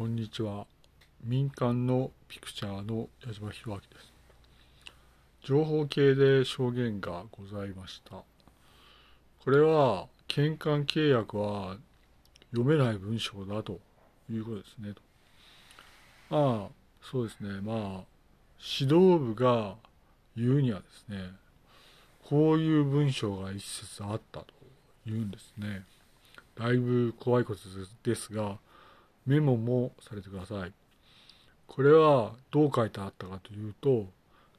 こんにちは。民間のピクチャーの矢島博明です。情報系で証言がございました。これは返還契約は読めない文章だということですね。まあそうですね。まあ指導部が言うにはですねこういう文章が一節あったというんですね。だいぶ怖いことですがメモもされてください。これはどう書いてあったかというと、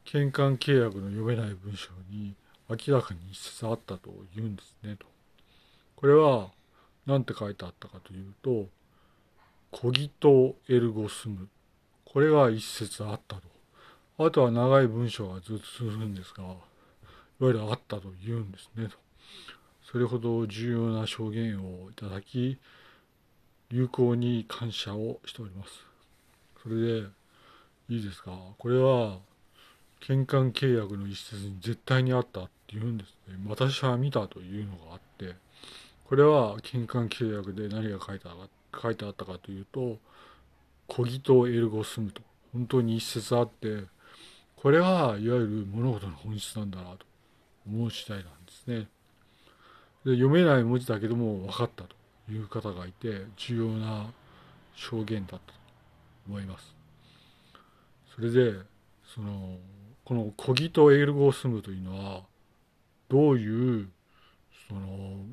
返還契約の読めない文章に明らかに一節あったと言うんですねと。これは何て書いてあったかというと、コギトエルゴスム。これが一節あったと。あとは長い文章がずっと続くんですが、いわゆるあったと言うんですねと。それほど重要な証言をいただき、有効に感謝をしております。それで、いいですか？これは、返還契約の一節に絶対にあったっていうんですね。私は見たというのがあって、これは返還契約で何が書いてあ書いてあったかというと、コギとエルゴスムと、本当に一節あって、これはいわゆる物事の本質なんだなと思う次第なんですね。で読めない文字だけども分かったと。いう方がいて重要な証言だったと思います。それでそのこの「コギとエルゴスム」というのはどういうその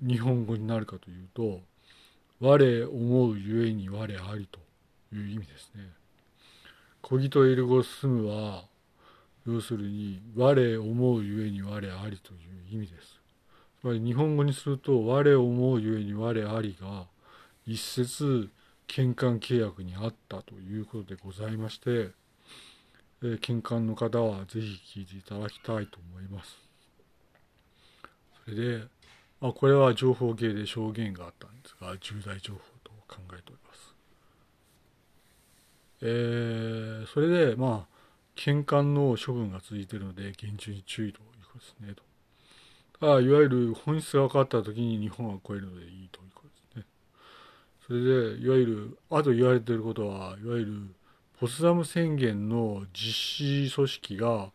日本語になるかというと「我思うゆえに我あり」という意味ですね。コギとエルゴスムは要するに「我思うゆえに我あり」という意味です。まり日本語にすると「我思うゆえに我あり」が一節献還契約にあったということでございまして、えー、献還の方はぜひ聞いていただきたいと思います。それで、まあ、これは情報系で証言があったんですが重大情報と考えております。えー、それでまあ献還の処分が続いているので厳重に注意ということですねと。あいわゆる本質が分かった時に日本は超えるのでいいということですね。それでいわゆるあと言われていることはいわゆるポツダム宣言の実施組織が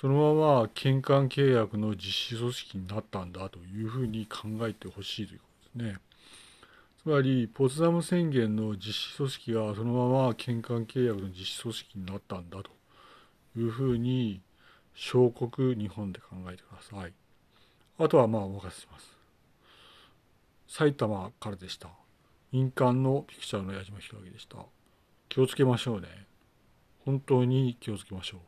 そのまま返還契約の実施組織になったんだというふうに考えてほしいということですね。つまり、ポツダム宣言の実施組織がそのまま返還契約の実施組織になったんだというふうに、小国日本で考えてください。あとはまあお任せします。埼玉からでした。民間のピクチャーの矢島博明でした。気をつけましょうね。本当に気をつけましょう。